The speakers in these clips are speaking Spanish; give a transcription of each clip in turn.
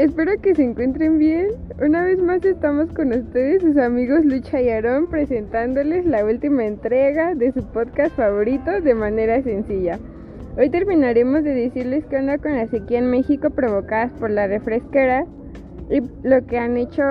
espero que se encuentren bien. Una vez más estamos con ustedes, sus amigos Lucha y Aarón, presentándoles la última entrega de su podcast favorito de manera sencilla. Hoy terminaremos de decirles qué onda con la sequía en México provocadas por la refresquera y lo que han hecho...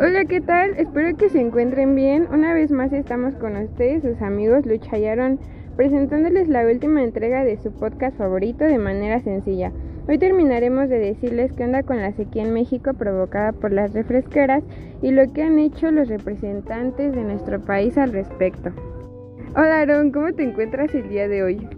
Hola, ¿qué tal? Espero que se encuentren bien. Una vez más estamos con ustedes, sus amigos Lucha y Aarón presentándoles la última entrega de su podcast favorito de manera sencilla. Hoy terminaremos de decirles qué onda con la sequía en México provocada por las refresqueras y lo que han hecho los representantes de nuestro país al respecto. Hola Aaron, ¿cómo te encuentras el día de hoy?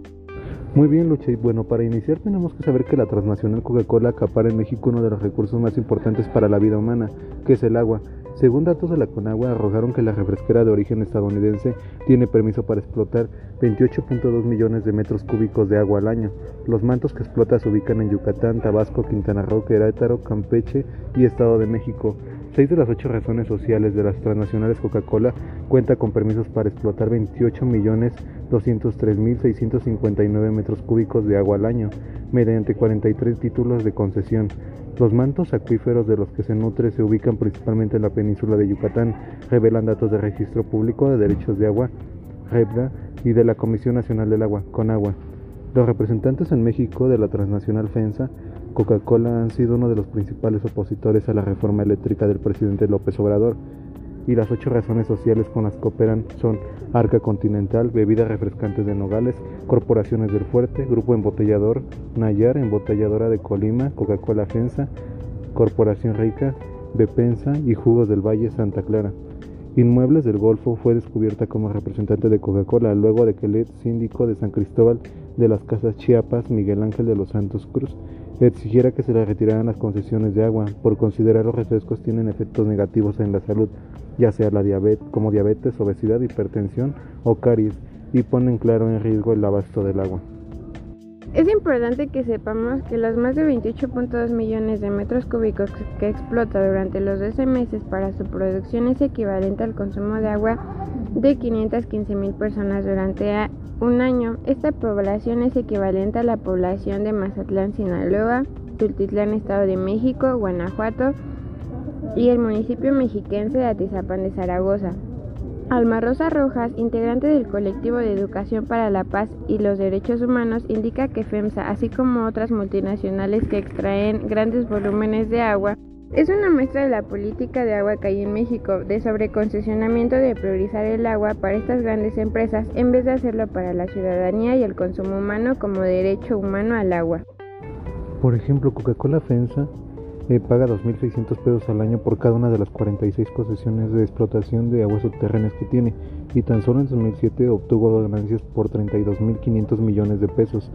Muy bien, Lucha. Y bueno, para iniciar tenemos que saber que la transnacional Coca-Cola acapara en México uno de los recursos más importantes para la vida humana, que es el agua. Según datos de la Conagua, arrojaron que la refresquera de origen estadounidense tiene permiso para explotar 28.2 millones de metros cúbicos de agua al año. Los mantos que explota se ubican en Yucatán, Tabasco, Quintana Roo, Querétaro, Campeche y Estado de México. Seis de las ocho razones sociales de las transnacionales Coca-Cola cuenta con permisos para explotar 28.203.659 metros cúbicos de agua al año, mediante 43 títulos de concesión. Los mantos acuíferos de los que se nutre se ubican principalmente en la península de Yucatán, revelan datos de Registro Público de Derechos de Agua, REBDA, y de la Comisión Nacional del Agua, CONAGUA. Los representantes en México de la transnacional FENSA, Coca-Cola, han sido uno de los principales opositores a la reforma eléctrica del presidente López Obrador, y las ocho razones sociales con las que operan son Arca Continental, Bebidas Refrescantes de Nogales, Corporaciones del Fuerte, Grupo Embotellador, Nayar, Embotelladora de Colima, Coca-Cola Fensa, Corporación Rica, Bepensa y Jugos del Valle Santa Clara. Inmuebles del Golfo fue descubierta como representante de Coca-Cola luego de que el síndico de San Cristóbal de las Casas Chiapas, Miguel Ángel de los Santos Cruz, exigiera que se le retiraran las concesiones de agua por considerar los refrescos tienen efectos negativos en la salud ya sea la diabetes, como diabetes, obesidad, hipertensión o caries, y ponen claro en riesgo el abasto del agua. Es importante que sepamos que los más de 28.2 millones de metros cúbicos que explota durante los 12 meses para su producción es equivalente al consumo de agua de 515 mil personas durante un año. Esta población es equivalente a la población de Mazatlán, Sinaloa, Tultitlán, Estado de México, Guanajuato, y el municipio mexiquense de Atizapán de Zaragoza. Alma Rosa Rojas, integrante del colectivo de Educación para la Paz y los Derechos Humanos, indica que FEMSA, así como otras multinacionales que extraen grandes volúmenes de agua, es una muestra de la política de agua que hay en México, de sobreconcesionamiento de priorizar el agua para estas grandes empresas en vez de hacerlo para la ciudadanía y el consumo humano como derecho humano al agua. Por ejemplo, Coca-Cola FEMSA paga 2.600 pesos al año por cada una de las 46 concesiones de explotación de aguas subterráneas que tiene y tan solo en 2007 obtuvo ganancias por 32.500 millones de pesos.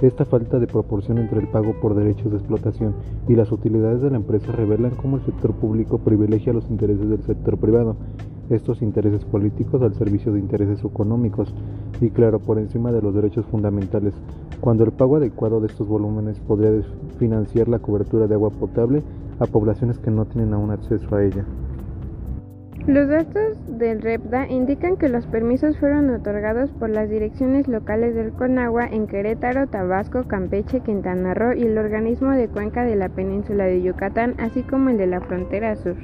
Esta falta de proporción entre el pago por derechos de explotación y las utilidades de la empresa revelan cómo el sector público privilegia los intereses del sector privado, estos intereses políticos al servicio de intereses económicos y claro por encima de los derechos fundamentales, cuando el pago adecuado de estos volúmenes podría financiar la cobertura de agua potable a poblaciones que no tienen aún acceso a ella. Los datos del REPDA indican que los permisos fueron otorgados por las direcciones locales del Conagua en Querétaro, Tabasco, Campeche, Quintana Roo y el organismo de cuenca de la península de Yucatán, así como el de la frontera sur.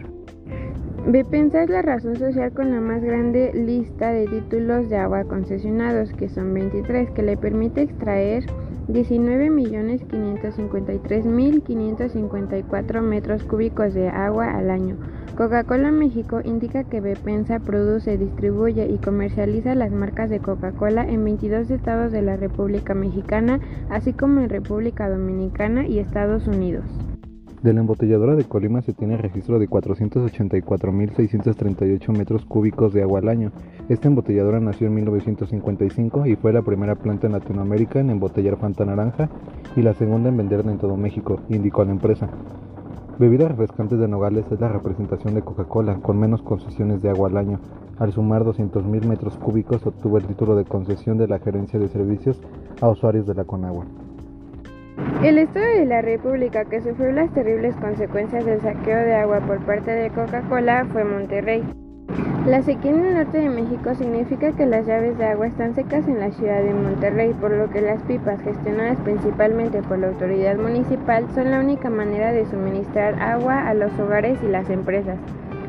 Bepensa es la razón social con la más grande lista de títulos de agua concesionados, que son 23, que le permite extraer 19.553.554 metros cúbicos de agua al año. Coca-Cola México indica que Bepensa produce, distribuye y comercializa las marcas de Coca-Cola en 22 estados de la República Mexicana, así como en República Dominicana y Estados Unidos. De la embotelladora de Colima se tiene registro de 484.638 metros cúbicos de agua al año. Esta embotelladora nació en 1955 y fue la primera planta en Latinoamérica en embotellar Fanta Naranja y la segunda en venderla en todo México, indicó la empresa. Bebidas refrescantes de Nogales es la representación de Coca-Cola, con menos concesiones de agua al año. Al sumar 200.000 metros cúbicos obtuvo el título de concesión de la Gerencia de Servicios a usuarios de la Conagua. El estado de la República que sufrió las terribles consecuencias del saqueo de agua por parte de Coca-Cola fue Monterrey. La sequía en el norte de México significa que las llaves de agua están secas en la ciudad de Monterrey, por lo que las pipas, gestionadas principalmente por la autoridad municipal, son la única manera de suministrar agua a los hogares y las empresas,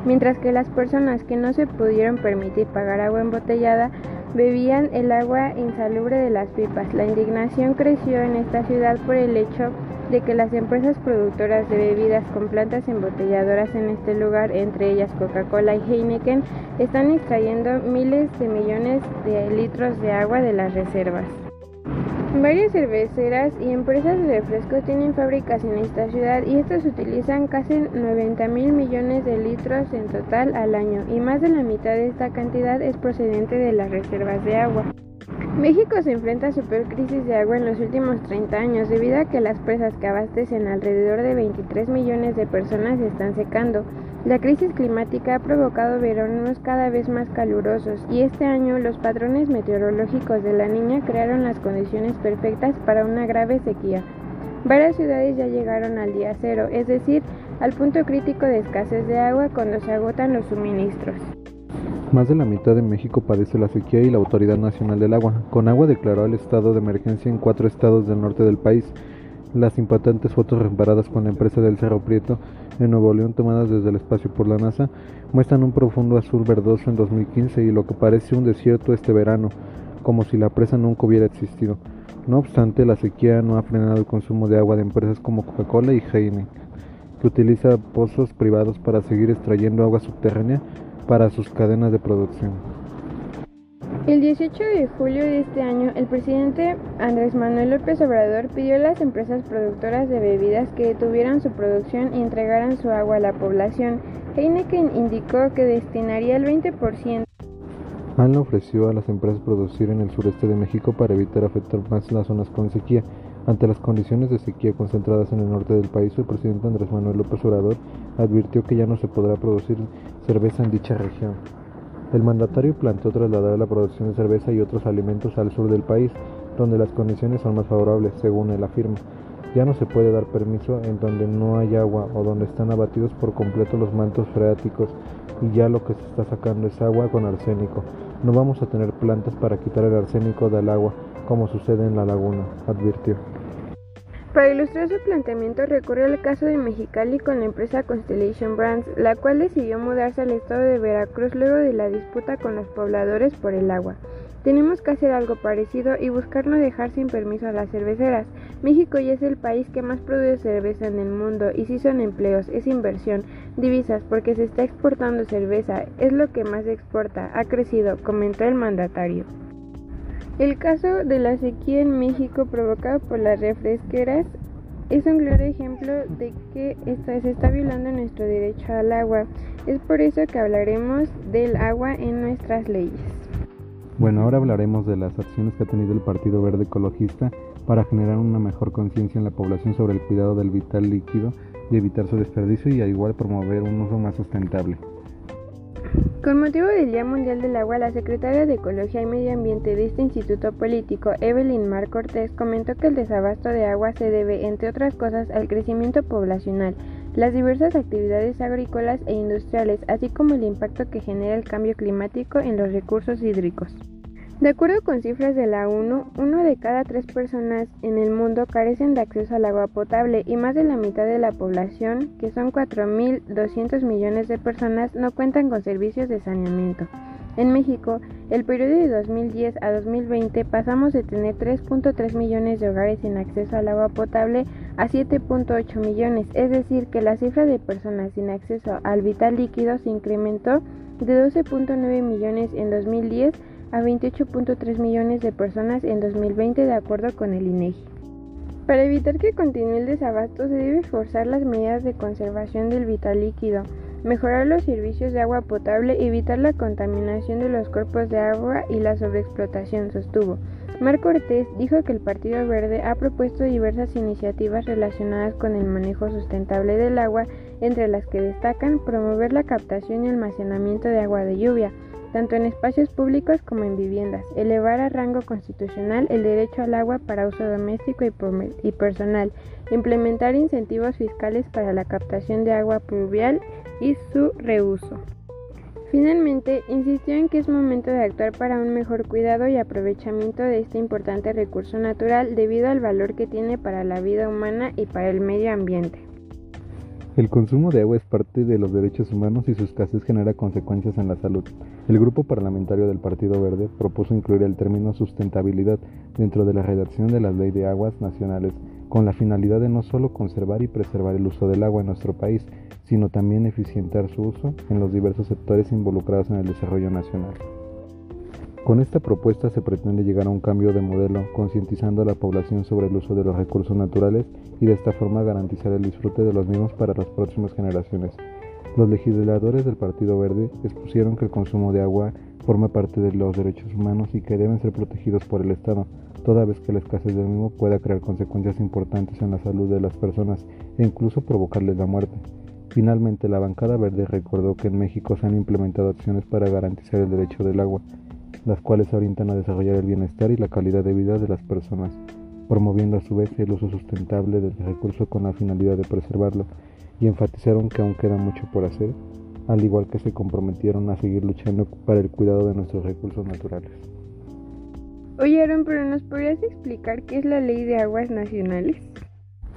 mientras que las personas que no se pudieron permitir pagar agua embotellada bebían el agua insalubre de las pipas. La indignación creció en esta ciudad por el hecho de que las empresas productoras de bebidas con plantas embotelladoras en este lugar, entre ellas Coca-Cola y Heineken, están extrayendo miles de millones de litros de agua de las reservas. Varias cerveceras y empresas de refresco tienen fábricas en esta ciudad y estas utilizan casi 90 mil millones de litros en total al año y más de la mitad de esta cantidad es procedente de las reservas de agua. México se enfrenta a su peor crisis de agua en los últimos 30 años debido a que las presas que abastecen alrededor de 23 millones de personas se están secando. La crisis climática ha provocado veranos cada vez más calurosos y este año los patrones meteorológicos de la niña crearon las condiciones perfectas para una grave sequía. Varias ciudades ya llegaron al día cero, es decir, al punto crítico de escasez de agua cuando se agotan los suministros. Más de la mitad de México padece la sequía y la Autoridad Nacional del Agua. Con agua declaró el estado de emergencia en cuatro estados del norte del país. Las impactantes fotos reparadas con la empresa del Cerro Prieto en Nuevo León tomadas desde el espacio por la NASA muestran un profundo azul verdoso en 2015 y lo que parece un desierto este verano, como si la presa nunca hubiera existido. No obstante, la sequía no ha frenado el consumo de agua de empresas como Coca-Cola y Heineken, que utiliza pozos privados para seguir extrayendo agua subterránea para sus cadenas de producción. El 18 de julio de este año, el presidente Andrés Manuel López Obrador pidió a las empresas productoras de bebidas que detuvieran su producción y entregaran su agua a la población. Heineken indicó que destinaría el 20%. ANLA ofreció a las empresas producir en el sureste de México para evitar afectar más las zonas con sequía. Ante las condiciones de sequía concentradas en el norte del país, el presidente Andrés Manuel López Obrador advirtió que ya no se podrá producir cerveza en dicha región. El mandatario planteó trasladar la producción de cerveza y otros alimentos al sur del país, donde las condiciones son más favorables, según él afirma. Ya no se puede dar permiso en donde no hay agua o donde están abatidos por completo los mantos freáticos y ya lo que se está sacando es agua con arsénico. No vamos a tener plantas para quitar el arsénico del agua, como sucede en la laguna, advirtió. Para ilustrar su planteamiento recurre al caso de Mexicali con la empresa Constellation Brands, la cual decidió mudarse al estado de Veracruz luego de la disputa con los pobladores por el agua. Tenemos que hacer algo parecido y buscar no dejar sin permiso a las cerveceras. México ya es el país que más produce cerveza en el mundo y si son empleos, es inversión, divisas porque se está exportando cerveza, es lo que más exporta, ha crecido, comentó el mandatario. El caso de la sequía en México provocada por las refresqueras es un claro ejemplo de que se está violando nuestro derecho al agua. Es por eso que hablaremos del agua en nuestras leyes. Bueno, ahora hablaremos de las acciones que ha tenido el Partido Verde Ecologista para generar una mejor conciencia en la población sobre el cuidado del vital líquido y evitar su desperdicio y al igual promover un uso más sustentable. Con motivo del Día Mundial del Agua, la secretaria de Ecología y Medio Ambiente de este instituto político, Evelyn Mar Cortés, comentó que el desabasto de agua se debe, entre otras cosas, al crecimiento poblacional, las diversas actividades agrícolas e industriales, así como el impacto que genera el cambio climático en los recursos hídricos. De acuerdo con cifras de la ONU, uno de cada tres personas en el mundo carecen de acceso al agua potable y más de la mitad de la población, que son 4.200 millones de personas, no cuentan con servicios de saneamiento. En México, el periodo de 2010 a 2020 pasamos de tener 3.3 millones de hogares sin acceso al agua potable a 7.8 millones, es decir, que la cifra de personas sin acceso al vital líquido se incrementó de 12.9 millones en 2010 a 28.3 millones de personas en 2020 de acuerdo con el INEGI. E Para evitar que continúe el desabasto se debe forzar las medidas de conservación del vital líquido, mejorar los servicios de agua potable, evitar la contaminación de los cuerpos de agua y la sobreexplotación, sostuvo. Marco Ortiz dijo que el Partido Verde ha propuesto diversas iniciativas relacionadas con el manejo sustentable del agua, entre las que destacan promover la captación y almacenamiento de agua de lluvia, tanto en espacios públicos como en viviendas, elevar a rango constitucional el derecho al agua para uso doméstico y, personal, implementar incentivos fiscales para la captación de agua pluvial y su reuso. Finalmente, insistió en que es momento de actuar para un mejor cuidado y aprovechamiento de este importante recurso natural debido al valor que tiene para la vida humana y para el medio ambiente. El consumo de agua es parte de los derechos humanos y su escasez genera consecuencias en la salud. El grupo parlamentario del Partido Verde propuso incluir el término sustentabilidad dentro de la redacción de la Ley de Aguas Nacionales con la finalidad de no solo conservar y preservar el uso del agua en nuestro país, sino también eficientar su uso en los diversos sectores involucrados en el desarrollo nacional. Con esta propuesta se pretende llegar a un cambio de modelo, concientizando a la población sobre el uso de los recursos naturales y de esta forma garantizar el disfrute de los mismos para las próximas generaciones. Los legisladores del Partido Verde expusieron que el consumo de agua forma parte de los derechos humanos y que deben ser protegidos por el Estado, toda vez que la escasez del mismo pueda crear consecuencias importantes en la salud de las personas e incluso provocarles la muerte. Finalmente, la bancada verde recordó que en México se han implementado acciones para garantizar el derecho del agua, las cuales orientan a desarrollar el bienestar y la calidad de vida de las personas, promoviendo a su vez el uso sustentable del recurso con la finalidad de preservarlo, y enfatizaron que aún queda mucho por hacer, al igual que se comprometieron a seguir luchando para el cuidado de nuestros recursos naturales. Oyeron, pero ¿nos podrías explicar qué es la Ley de Aguas Nacionales?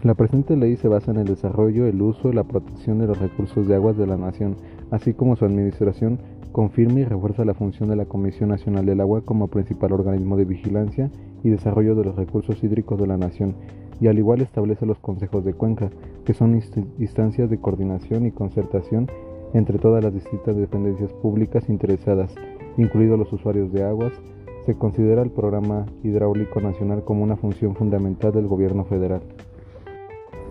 La presente ley se basa en el desarrollo, el uso y la protección de los recursos de aguas de la nación, así como su administración confirma y refuerza la función de la Comisión Nacional del Agua como principal organismo de vigilancia y desarrollo de los recursos hídricos de la nación, y al igual establece los consejos de cuenca, que son instancias de coordinación y concertación entre todas las distintas dependencias públicas interesadas, incluidos los usuarios de aguas. Se considera el Programa Hidráulico Nacional como una función fundamental del gobierno federal.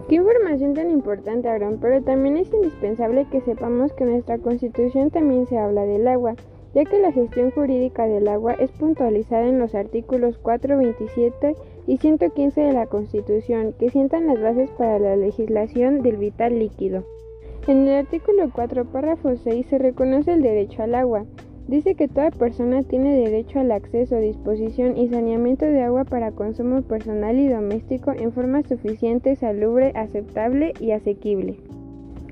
Qué información tan importante, Aaron, pero también es indispensable que sepamos que nuestra Constitución también se habla del agua, ya que la gestión jurídica del agua es puntualizada en los artículos 4, 27 y 115 de la Constitución, que sientan las bases para la legislación del vital líquido. En el artículo 4, párrafo 6, se reconoce el derecho al agua, Dice que toda persona tiene derecho al acceso, disposición y saneamiento de agua para consumo personal y doméstico en forma suficiente, salubre, aceptable y asequible.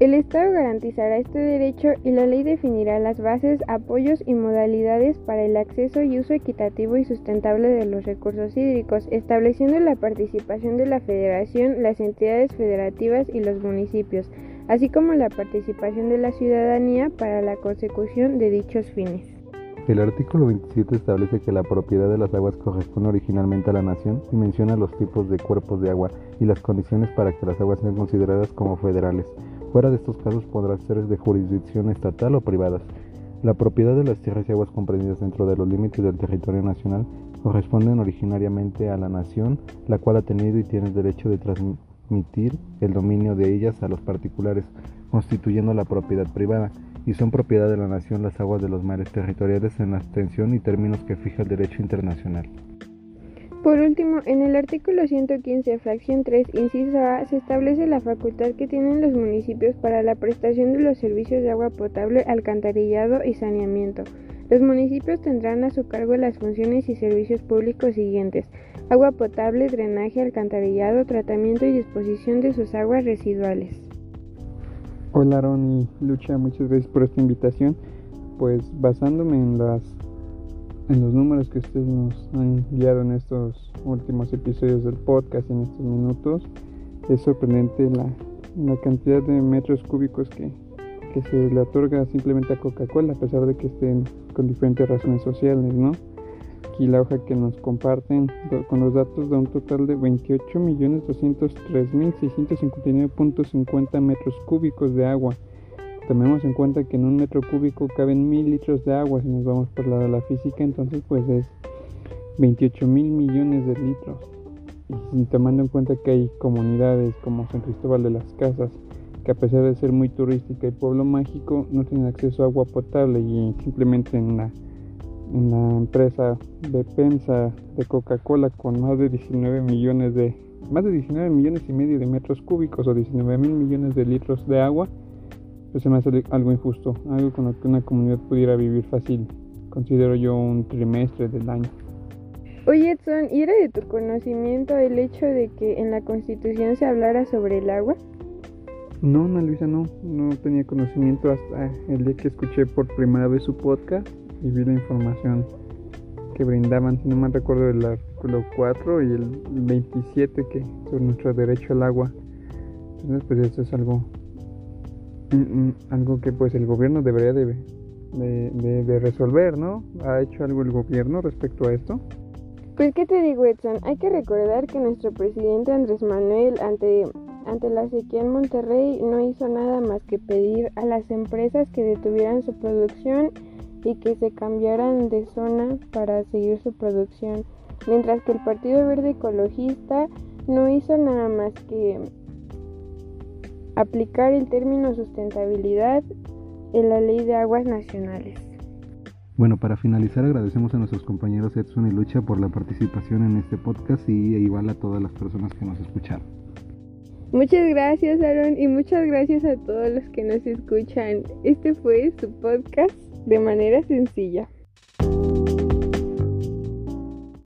El Estado garantizará este derecho y la ley definirá las bases, apoyos y modalidades para el acceso y uso equitativo y sustentable de los recursos hídricos, estableciendo la participación de la Federación, las entidades federativas y los municipios, así como la participación de la ciudadanía para la consecución de dichos fines. El artículo 27 establece que la propiedad de las aguas corresponde originalmente a la nación y menciona los tipos de cuerpos de agua y las condiciones para que las aguas sean consideradas como federales. Fuera de estos casos podrán ser de jurisdicción estatal o privadas. La propiedad de las tierras y aguas comprendidas dentro de los límites del territorio nacional corresponden originariamente a la nación, la cual ha tenido y tiene el derecho de transmitir el dominio de ellas a los particulares, constituyendo la propiedad privada, y son propiedad de la nación las aguas de los mares territoriales en la extensión y términos que fija el derecho internacional. Por último, en el artículo 115, fracción 3, inciso A, se establece la facultad que tienen los municipios para la prestación de los servicios de agua potable, alcantarillado y saneamiento. Los municipios tendrán a su cargo las funciones y servicios públicos siguientes: agua potable, drenaje, alcantarillado, tratamiento y disposición de sus aguas residuales. Hola Aaron y Lucha, muchas gracias por esta invitación. Pues basándome en las en los números que ustedes nos han enviado en estos últimos episodios del podcast en estos minutos, es sorprendente la, la cantidad de metros cúbicos que, que se le otorga simplemente a Coca-Cola, a pesar de que estén con diferentes razones sociales, ¿no? Aquí la hoja que nos comparten con los datos da un total de 28.203.659.50 metros cúbicos de agua. Tomemos en cuenta que en un metro cúbico caben mil litros de agua si nos vamos por la de la física, entonces pues es 28 mil millones de litros. Y tomando en cuenta que hay comunidades como San Cristóbal de las Casas, que a pesar de ser muy turística y pueblo mágico, no tienen acceso a agua potable y simplemente en la, en la empresa de pensa de Coca-Cola con más de 19 millones de más de 19 millones y medio de metros cúbicos o 19 mil millones de litros de agua, pues se me hace algo injusto, algo con lo que una comunidad pudiera vivir fácil, considero yo un trimestre del año. Oye Edson, ¿y era de tu conocimiento el hecho de que en la Constitución se hablara sobre el agua? No, Ana Luisa, no, no tenía conocimiento hasta el día que escuché por primera vez su podcast y vi la información que brindaban, si no me recuerdo, el artículo 4 y el 27 que sobre nuestro derecho al agua. Entonces, pues esto es algo, algo que pues el gobierno debería de, de, de resolver, ¿no? ¿Ha hecho algo el gobierno respecto a esto? Pues qué te digo, Edson, hay que recordar que nuestro presidente Andrés Manuel ante ante la sequía en Monterrey no hizo nada más que pedir a las empresas que detuvieran su producción y que se cambiaran de zona para seguir su producción, mientras que el Partido Verde Ecologista no hizo nada más que aplicar el término sustentabilidad en la ley de aguas nacionales. Bueno, para finalizar agradecemos a nuestros compañeros Edson y Lucha por la participación en este podcast y igual a todas las personas que nos escucharon. Muchas gracias Aaron y muchas gracias a todos los que nos escuchan. Este fue su podcast de manera sencilla.